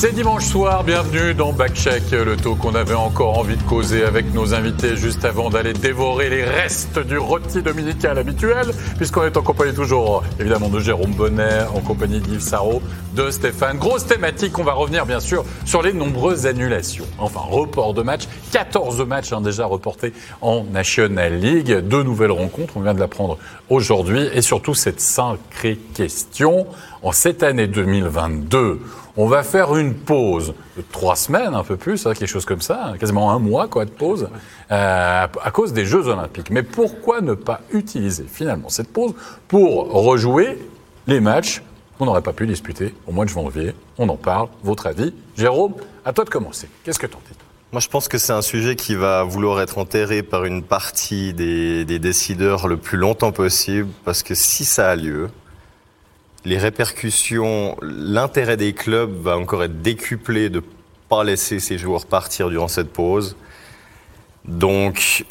C'est dimanche soir, bienvenue dans Backcheck, le taux qu'on avait encore envie de causer avec nos invités juste avant d'aller dévorer les restes du rôti dominical habituel, puisqu'on est en compagnie toujours évidemment de Jérôme Bonnet, en compagnie d'Yves Sarro, de Stéphane. Grosse thématique, on va revenir bien sûr sur les nombreuses annulations, enfin report de matchs, 14 matchs hein, déjà reportés en National League, deux nouvelles rencontres, on vient de l'apprendre aujourd'hui, et surtout cette sacrée question, en cette année 2022, on va faire une pause de trois semaines, un peu plus, hein, quelque chose comme ça, quasiment un mois quoi, de pause, euh, à cause des Jeux Olympiques. Mais pourquoi ne pas utiliser finalement cette pause pour rejouer les matchs qu'on n'aurait pas pu disputer au mois de janvier? On en parle. Votre avis Jérôme, à toi de commencer. Qu'est-ce que t'en dis moi, je pense que c'est un sujet qui va vouloir être enterré par une partie des décideurs le plus longtemps possible, parce que si ça a lieu, les répercussions, l'intérêt des clubs va encore être décuplé de ne pas laisser ces joueurs partir durant cette pause. Donc,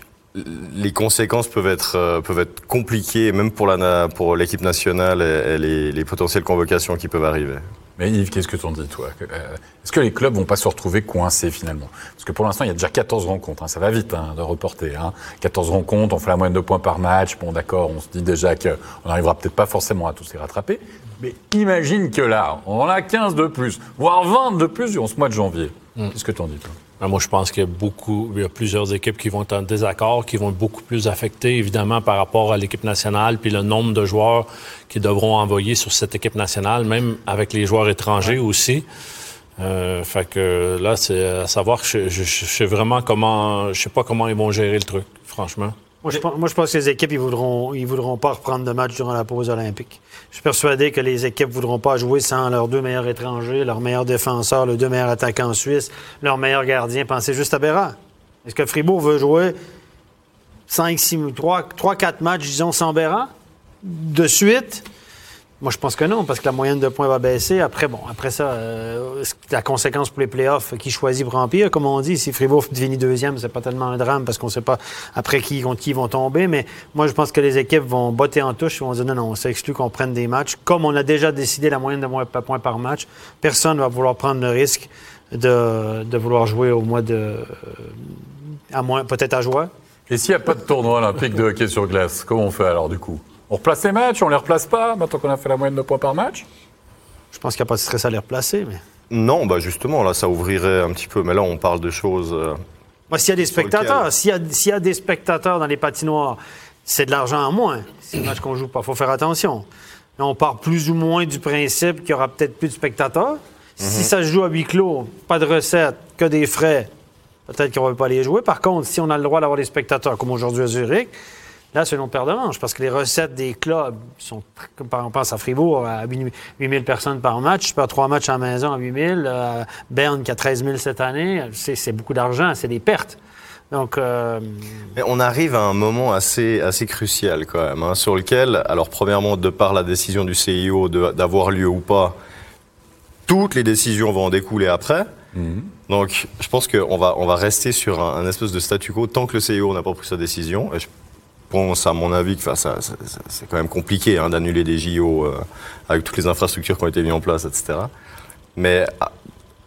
les conséquences peuvent être, euh, compliquées, même pour l'équipe nationale et, les, les potentielles convocations qui peuvent arriver. Mais Yves, qu'est-ce que t'en dis, toi euh, Est-ce que les clubs vont pas se retrouver coincés finalement? Parce que pour l'instant, il y a déjà 14 rencontres. Hein. ça va vite hein, de reporter. Hein. 14 rencontres, on fait la moyenne de points par match. Bon, d'accord, on se dit déjà qu'on n'arrivera peut-être pas forcément à tous les rattraper. Mais imagine que là, on en a 15 de plus, voire 20 de plus durant ce mois de janvier. Hmm. Qu'est-ce que t'en dis, toi? Moi, je pense qu'il y a beaucoup, il y a plusieurs équipes qui vont être en désaccord, qui vont être beaucoup plus affectées, évidemment, par rapport à l'équipe nationale, puis le nombre de joueurs qui devront envoyer sur cette équipe nationale, même avec les joueurs étrangers aussi. Euh, fait que là, c'est à savoir que je, je, je, sais vraiment comment, je sais pas comment ils vont gérer le truc, franchement. Moi je, pense, moi, je pense que les équipes, ils voudront, ils voudront pas reprendre de match durant la pause olympique. Je suis persuadé que les équipes voudront pas jouer sans leurs deux meilleurs étrangers, leurs meilleurs défenseurs, leurs deux meilleurs attaquants suisses, leurs meilleurs gardiens. Pensez juste à Béra. Est-ce que Fribourg veut jouer 5, 6, 3, 3 4 matchs, disons, sans Béra de suite? Moi, je pense que non, parce que la moyenne de points va baisser. Après, bon, après ça, euh, la conséquence pour les playoffs, qui choisit pour remplir, comme on dit, si Fribourg finit deuxième, c'est pas tellement un drame parce qu'on sait pas après qui contre qui vont tomber. Mais moi, je pense que les équipes vont botter en touche et vont dire non, non, c'est exclu qu'on prenne des matchs. Comme on a déjà décidé la moyenne de points par match, personne va vouloir prendre le risque de, vouloir jouer au mois de. à moins, peut-être à joie. Et s'il n'y a pas de tournoi olympique de hockey sur glace, comment on fait alors du coup? On replace les matchs, on les replace pas, maintenant qu'on a fait la moyenne de points par match Je pense qu'il n'y a pas de stress à les replacer, mais... Non, bah justement, là, ça ouvrirait un petit peu. Mais là, on parle de choses... Euh, Moi, s'il y a des spectateurs, s'il y, y, a des spectateurs dans les patinoires, c'est de l'argent en moins. C'est un match qu'on joue pas. Il faut faire attention. Là, on part plus ou moins du principe qu'il y aura peut-être plus de spectateurs. Si mhm. ça se joue à huis clos, pas de recettes, que des frais, peut-être qu'on ne va pas les jouer. Par contre, si on a le droit d'avoir des spectateurs, comme aujourd'hui à Zurich, Là, c'est une paire de manches parce que les recettes des clubs sont, comme on pense à Fribourg, à 8 000 personnes par match. Je perds trois matchs à la maison à 8 000. Euh, Berne qui a 13 000 cette année. C'est beaucoup d'argent, c'est des pertes. Donc, euh... Mais on arrive à un moment assez, assez crucial quand même, hein, sur lequel, alors premièrement, de par la décision du CIO d'avoir lieu ou pas, toutes les décisions vont en découler après. Mhm. Donc, je pense qu'on va, on va rester sur un, espèce de statu quo tant que le CIO n'a pas pris sa décision. Et je pense, à mon avis, que ça, c'est quand même compliqué hein, d'annuler des JO euh, avec toutes les infrastructures qui ont été mises en place, etc. Mais ah,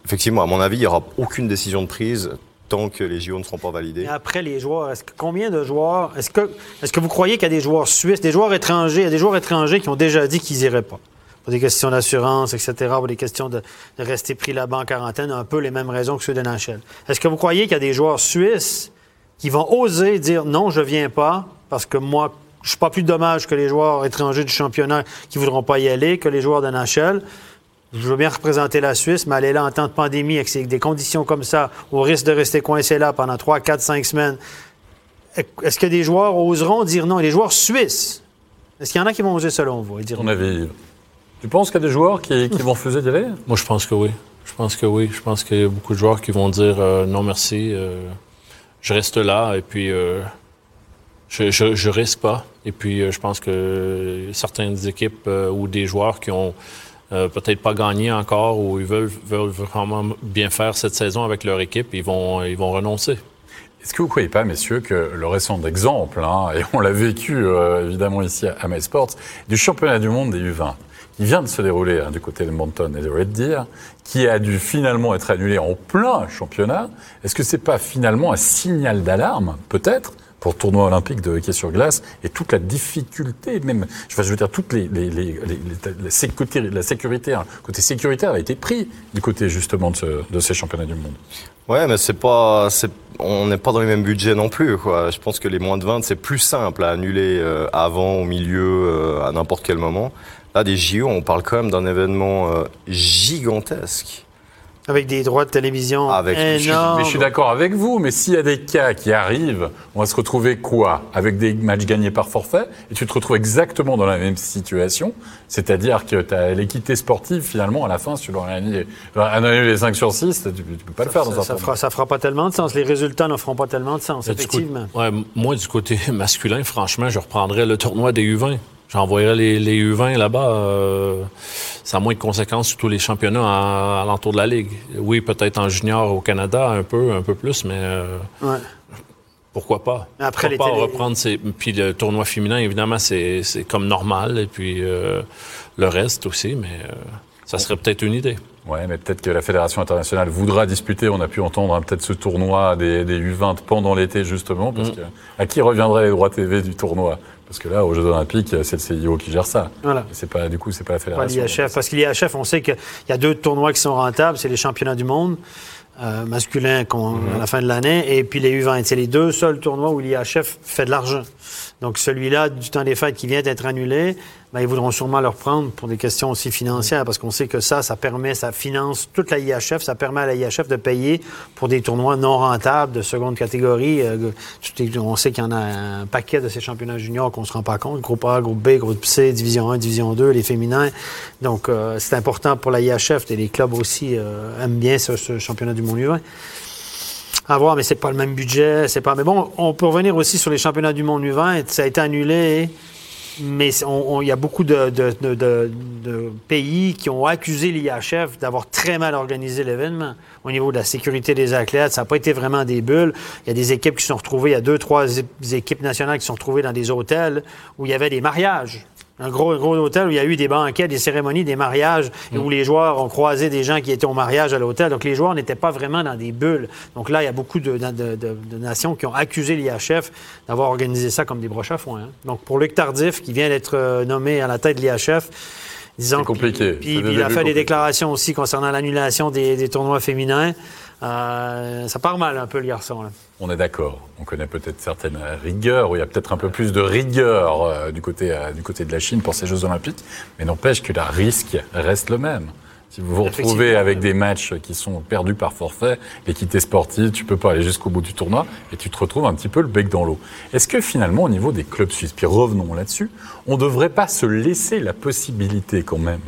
effectivement, à mon avis, il n'y aura aucune décision de prise tant que les JO ne seront pas validés. après, les joueurs, est-ce que, combien de joueurs, est-ce que, est-ce que vous croyez qu'il y a des joueurs suisses, des joueurs étrangers, il y a des joueurs étrangers qui ont déjà dit qu'ils n'iraient pas? Pour des questions d'assurance, etc., pour des questions de, rester pris là-bas en quarantaine, un peu les mêmes raisons que ceux de NHL. Est-ce que vous croyez qu'il y a des joueurs suisses qui vont oser dire non, je viens pas, parce que moi, je suis pas plus dommage que les joueurs étrangers du championnat qui voudront pas y aller, que les joueurs de NHL. Je veux bien représenter la Suisse, mais aller là en temps de pandémie avec des conditions comme ça, au risque de rester coincé là pendant 3, 4, 5 semaines, est-ce que des joueurs oseront dire non? les joueurs suisses, est-ce qu'il y en a qui vont oser selon vous et dire avait... Tu penses qu'il y a des joueurs qui, vont refuser d'y aller? Moi, je pense que oui. Je pense que oui. Je pense qu'il y a beaucoup de joueurs qui vont dire euh, non merci, euh, je reste là et puis euh, je, je, risque pas. Et puis, euh, je pense que certaines équipes euh, ou des joueurs qui ont euh, peut-être pas gagné encore ou ils veulent, vraiment bien faire cette saison avec leur équipe, ils vont, ils vont renoncer. Est-ce que vous ne croyez pas, messieurs, que le récent exemple, hein, et on l'a vécu évidemment ici à, MySports, du championnat du monde des U20, qui vient de se dérouler hein, du côté de Monton et de Red Deer, qui a dû finalement être annulé en plein championnat. Est-ce que c'est pas finalement un signal d'alarme, peut-être, pour tournoi olympique de hockey sur glace et toute la difficulté, même, je veux dire, toute les, les, les, la, sécurité, la hein, côté sécuritaire a été pris du côté justement de, ce, de ces championnats du monde. Ouais, mais c'est pas, on n'est pas dans les mêmes budgets non plus. Quoi. Je pense que les moins de 20, c'est plus simple à annuler euh, avant, au milieu, euh, à n'importe quel moment. Là, des JO, on parle quand même d'un événement euh, gigantesque. Avec des droits de télévision Avec- Mais je, énormes. mais je suis d'accord avec vous, mais s'il y a des cas qui arrivent, on va se retrouver quoi? Avec des matchs gagnés par forfait, et tu te retrouves exactement dans la même situation, c'est-à-dire que tu as l'équité sportive, finalement, à la fin, si tu dois annuler, annuler les 5 sur 6, tu ne peux pas le faire dans ça, un ça, tournoi. fera, ça fera pas tellement de sens. Les résultats ne feront pas tellement de sens, du effectivement. ouais, moi, du côté masculin, franchement, je reprendrais le tournoi des U20. J'envoyerais les, les U20 là-bas. euh, ça a moins de conséquences sur tous les championnats à, l'entour de la Ligue. Oui, peut-être en junior au Canada, un peu, un peu plus, mais euh, Ouais. pourquoi pas? Après, pourquoi les pas télé- reprendre ces... Puis le tournoi féminin, évidemment, c'est c'est comme normal. Et puis euh, le reste aussi, mais euh, ça serait peut-être une idée. Ouais, mais peut-être que la Fédération internationale voudra disputer, on a pu entendre hein, peut-être ce tournoi des, des U20 pendant l'été, justement, parce que à qui reviendraient les droits TV du tournoi? Parce que là, aux Jeux Olympiques, c'est le CIO qui gère ça. Voilà. C'est pas, du coup, c'est pas la Pas Fédération. l'IHF. Parce que l'IHF, on sait qu'il y a deux tournois qui sont rentables. C'est les championnats du monde euh, masculins qu'on- Mhm. à la fin de l'année et puis les U20. C'est les deux seuls tournois où l'IHF fait de l'argent. Donc celui-là, du temps des fêtes qui vient d'être annulé, ben, ils voudront sûrement le reprendre pour des questions aussi financières parce qu'on sait que ça, ça permet, ça finance toute la IHF, ça permet à la IHF de payer pour des tournois non rentables de seconde catégorie. Euh, on sait qu'il y en a un paquet de ces championnats juniors qu'on se rend pas compte. Groupe A, groupe B, groupe C, division 1, division 2, les féminins. Donc, euh, c'est important pour la IHF et les clubs aussi euh, aiment bien ce, ce championnat du monde U20. À voir, mais c'est pas le même budget. Mais bon, on peut revenir aussi sur les championnats du monde U20. Ça a été annulé, mais il y a beaucoup de, pays qui ont accusé l'IHF d'avoir très mal organisé l'événement au niveau de la sécurité des athlètes. Ça n'a pas été vraiment des bulles. Il y a des équipes qui sont retrouvées, il y a deux, trois équipes nationales qui sont retrouvées dans des hôtels où il y avait des mariages. Un gros, gros hôtel où il y a eu des banquets, des cérémonies, des mariages, et où les joueurs ont croisé des gens qui étaient au mariage à l'hôtel. Donc, les joueurs n'étaient pas vraiment dans des bulles. Donc là, il y a beaucoup de, de- de- de nations qui ont accusé l'IHF d'avoir organisé ça comme des broches à foin. hein. Donc, pour Luc Tardif, qui vient d'être euh, nommé à la tête de l'IHF, disons C'est compliqué. Puis, C'est puis des il a fait des déclarations aussi concernant l'annulation des, des tournois féminins. Euh, ça part mal un peu, le garçon. Là. On est d'accord. On connaît peut-être certaines rigueurs, ou il y a peut-être un peu plus de rigueur euh, du, côté, euh, du côté de la Chine pour ces Jeux Olympiques, mais n'empêche que le risque reste le même. Si vous vous retrouvez avec des matchs qui sont perdus par forfait, l'équité sportive, tu peux pas aller jusqu'au bout du tournoi et tu te retrouves un petit peu le bec dans l'eau. Est-ce que finalement, au niveau des clubs suisses, puis revenons là-dessus, on ne devrait pas se laisser la possibilité quand même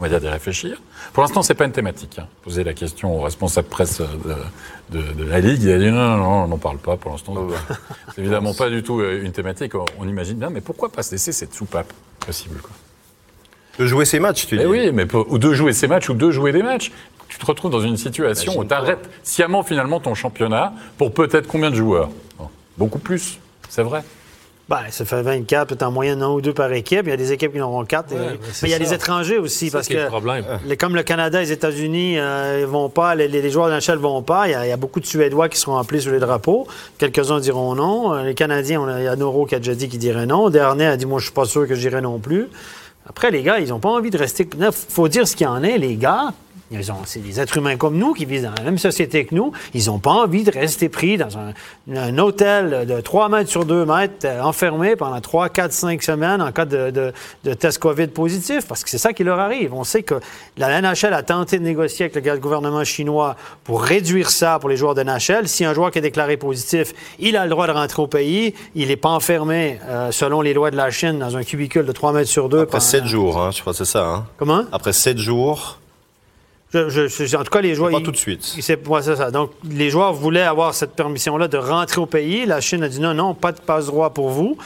on va dire d'y réfléchir. Pour l'instant, c'est pas une thématique. Hein. Poser la question au responsable presse de, de- de la Ligue, il a dit non, non, non, on n'en parle pas pour l'instant. C'est évidemment pas du tout euh, une thématique. On, imagine bien, mais pourquoi pas se laisser cette soupape possible quoi? De jouer ses matchs, tu dis. Eh oui, mais pour- ou de jouer ces matchs ou de jouer des matchs. Tu te retrouves dans une situation où tu arrêtes sciemment finalement ton championnat pour peut-être combien de joueurs? Bon, Beaucoup plus, c'est vrai. Ben, ça fait 24, peut-être en moyenne un ou deux par équipe. Il y a des équipes qui en auront quatre. Ouais, Et- mais il y a ça. des étrangers aussi, parce que le problème. les- comme le Canada et les États-Unis ne vont pas, les, les joueurs de NHL ne vont pas. Il y, a, il y a beaucoup de Suédois qui seront appelés sur les drapeaux. Quelques-uns diront non. Euh, Les Canadiens, on a- il y a Noro qui a déjà dit qu'il dirait non. Dernier a dit moi je suis pas sûr que j'irai non plus. Après, les gars, ils n'ont pas envie de rester. Il faut dire ce qu'il y en est, les gars. Ils ont, c'est des êtres humains comme nous qui vivent dans la même société que nous. Ils n'ont pas envie de rester pris dans un, un hôtel de 3 mètres sur 2 mètres, euh, enfermés pendant 3, 4, 5 semaines en cas de, de, de test COVID positif, parce que c'est ça qui leur arrive. On sait que la NHL a tenté de négocier avec le gouvernement chinois pour réduire ça pour les joueurs de NHL. Si un joueur qui est déclaré positif, il a le droit de rentrer au pays. Il n'est pas enfermé, euh, selon les lois de la Chine, dans un cubicule de 3 mètres sur 2. Après 7 jours, hein, je crois que c'est ça. Hein. Comment? Après 7 jours, Je- je- je- en tout cas, les joueurs. pas tout de suite. ouais, ça. Donc, les joueurs voulaient avoir cette permission-là de rentrer au pays. La Chine a dit non, non, pas de passe-droit pour vous.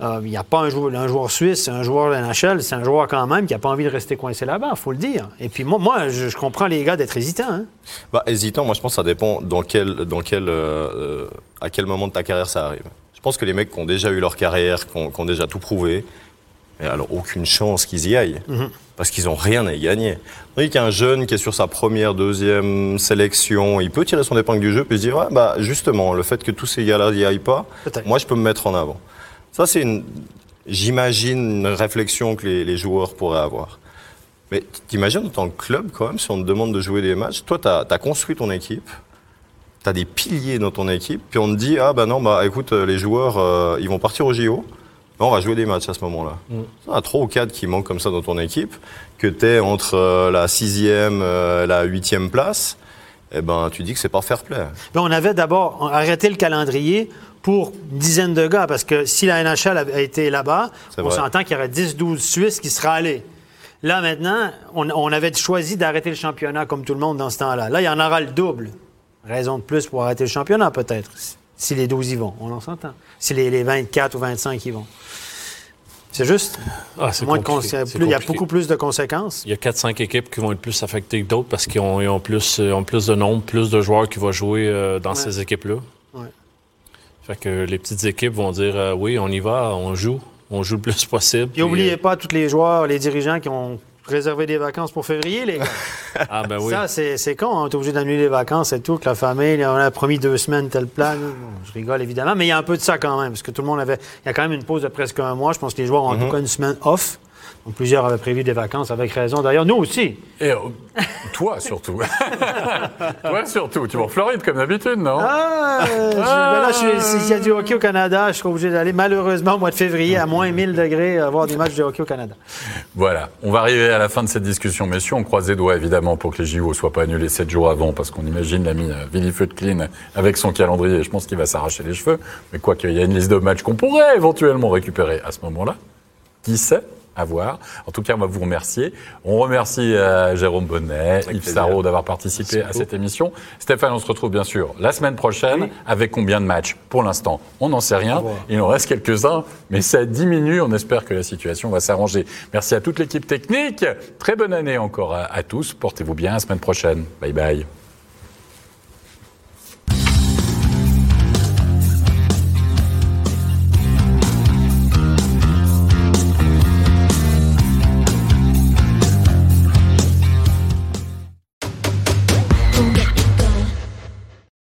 Euh, Il n'y a pas un joueur, un joueur suisse, un joueur de la NHL, c'est un joueur quand même qui n'a pas envie de rester coincé là-bas, il faut le dire. Et puis moi, moi je, je comprends les gars d'être hésitants. hein. Bah, hésitant, moi je pense que ça dépend dans quel, dans quel, euh, euh, à quel moment de ta carrière ça arrive. Je pense que les mecs qui ont déjà eu leur carrière, qui ont, qui ont déjà tout prouvé, Et alors, aucune chance qu'ils y aillent. Parce qu'ils n'ont rien à y gagner. Tandis qu'un jeune qui est sur sa première, deuxième sélection, il peut tirer son épingle du jeu puis se dire, ouais, bah, justement, le fait que tous ces gars-là n'y aillent pas, moi, je peux me mettre en avant. Ça, c'est une, j'imagine, une réflexion que les, les joueurs pourraient avoir. Mais t'imagines en tant que club, quand même, si on te demande de jouer des matchs, toi, tu as, construit ton équipe, tu as des piliers dans ton équipe, puis on te dit, ah bah non, bah écoute, les joueurs, euh, ils vont partir au JO, on va jouer des matchs à ce moment-là. Il y en a trois ou quatre qui manquent comme ça dans ton équipe, que tu es entre euh, la sixième, euh, la huitième place, eh ben tu dis que c'est pas fair play. Mais on avait d'abord arrêté le calendrier pour une dizaine de gars, parce que si la NHL avait été là-bas, on s'entend qu'il y aurait 10-12 Suisses qui seraient allés. Là, maintenant, on, on avait choisi d'arrêter le championnat comme tout le monde dans ce temps-là. Là, il y en aura le double. Raison de plus pour arrêter le championnat, peut-être, si les 12 y vont. On en s'entend. Si les, les 24 ou 25 y vont. C'est juste. Ah, c'est Moins de compliqué, plus- il y a beaucoup plus de conséquences. Il y a 4-5 équipes qui vont être plus affectées que d'autres parce qu'ils ont, plus, euh, ont plus de nombre, plus de joueurs qui vont jouer euh, dans Ouais. ces équipes-là. Ouais. Fait que les petites équipes vont dire euh, oui, on y va, on joue, on joue le plus possible. Et n'oubliez euh, pas tous les joueurs, les dirigeants qui ont réservé des vacances pour février, les gars. ah ben oui. Ça, c'est con. On est obligé d'annuler les vacances et tout, que la famille, on a promis deux semaines, tel plan. Bon, je rigole, évidemment, mais il y a un peu de ça quand même, parce que tout le monde avait... Il y a quand même une pause de presque un mois. Je pense que les joueurs ont en tout cas une semaine off. Donc, plusieurs avaient prévu des vacances avec raison. D'ailleurs, nous aussi. Et euh, toi surtout. toi surtout. Tu vas en Floride comme d'habitude, non? Ah, euh, je- ben là, s'il y a du hockey au Canada, je serai obligé d'aller malheureusement au mois de février à moins 1000 degrés euh, voir des matchs de hockey au Canada. Voilà, on va arriver à la fin de cette discussion, messieurs. On croise les doigts évidemment pour que les JO soient pas annulés sept jours avant, parce qu'on imagine l'ami Willy Clean avec son calendrier. Je pense qu'il va s'arracher les cheveux. Mais quoi qu'il y a une liste de matchs qu'on pourrait éventuellement récupérer à ce moment-là. Qui sait? À voir. En tout cas, on va vous remercier. On remercie euh, Jérôme Bonnet, Yves. Sarraud d'avoir participé à cette émission. Stéphane, on se retrouve bien sûr la semaine prochaine. Oui. Avec combien de matchs? Pour l'instant, on n'en sait rien. Il en reste quelques-uns, mais ça diminue. On espère que la situation va s'arranger. Merci à toute l'équipe technique. Très bonne année encore à, à tous. Portez-vous bien. À la semaine prochaine. Bye bye.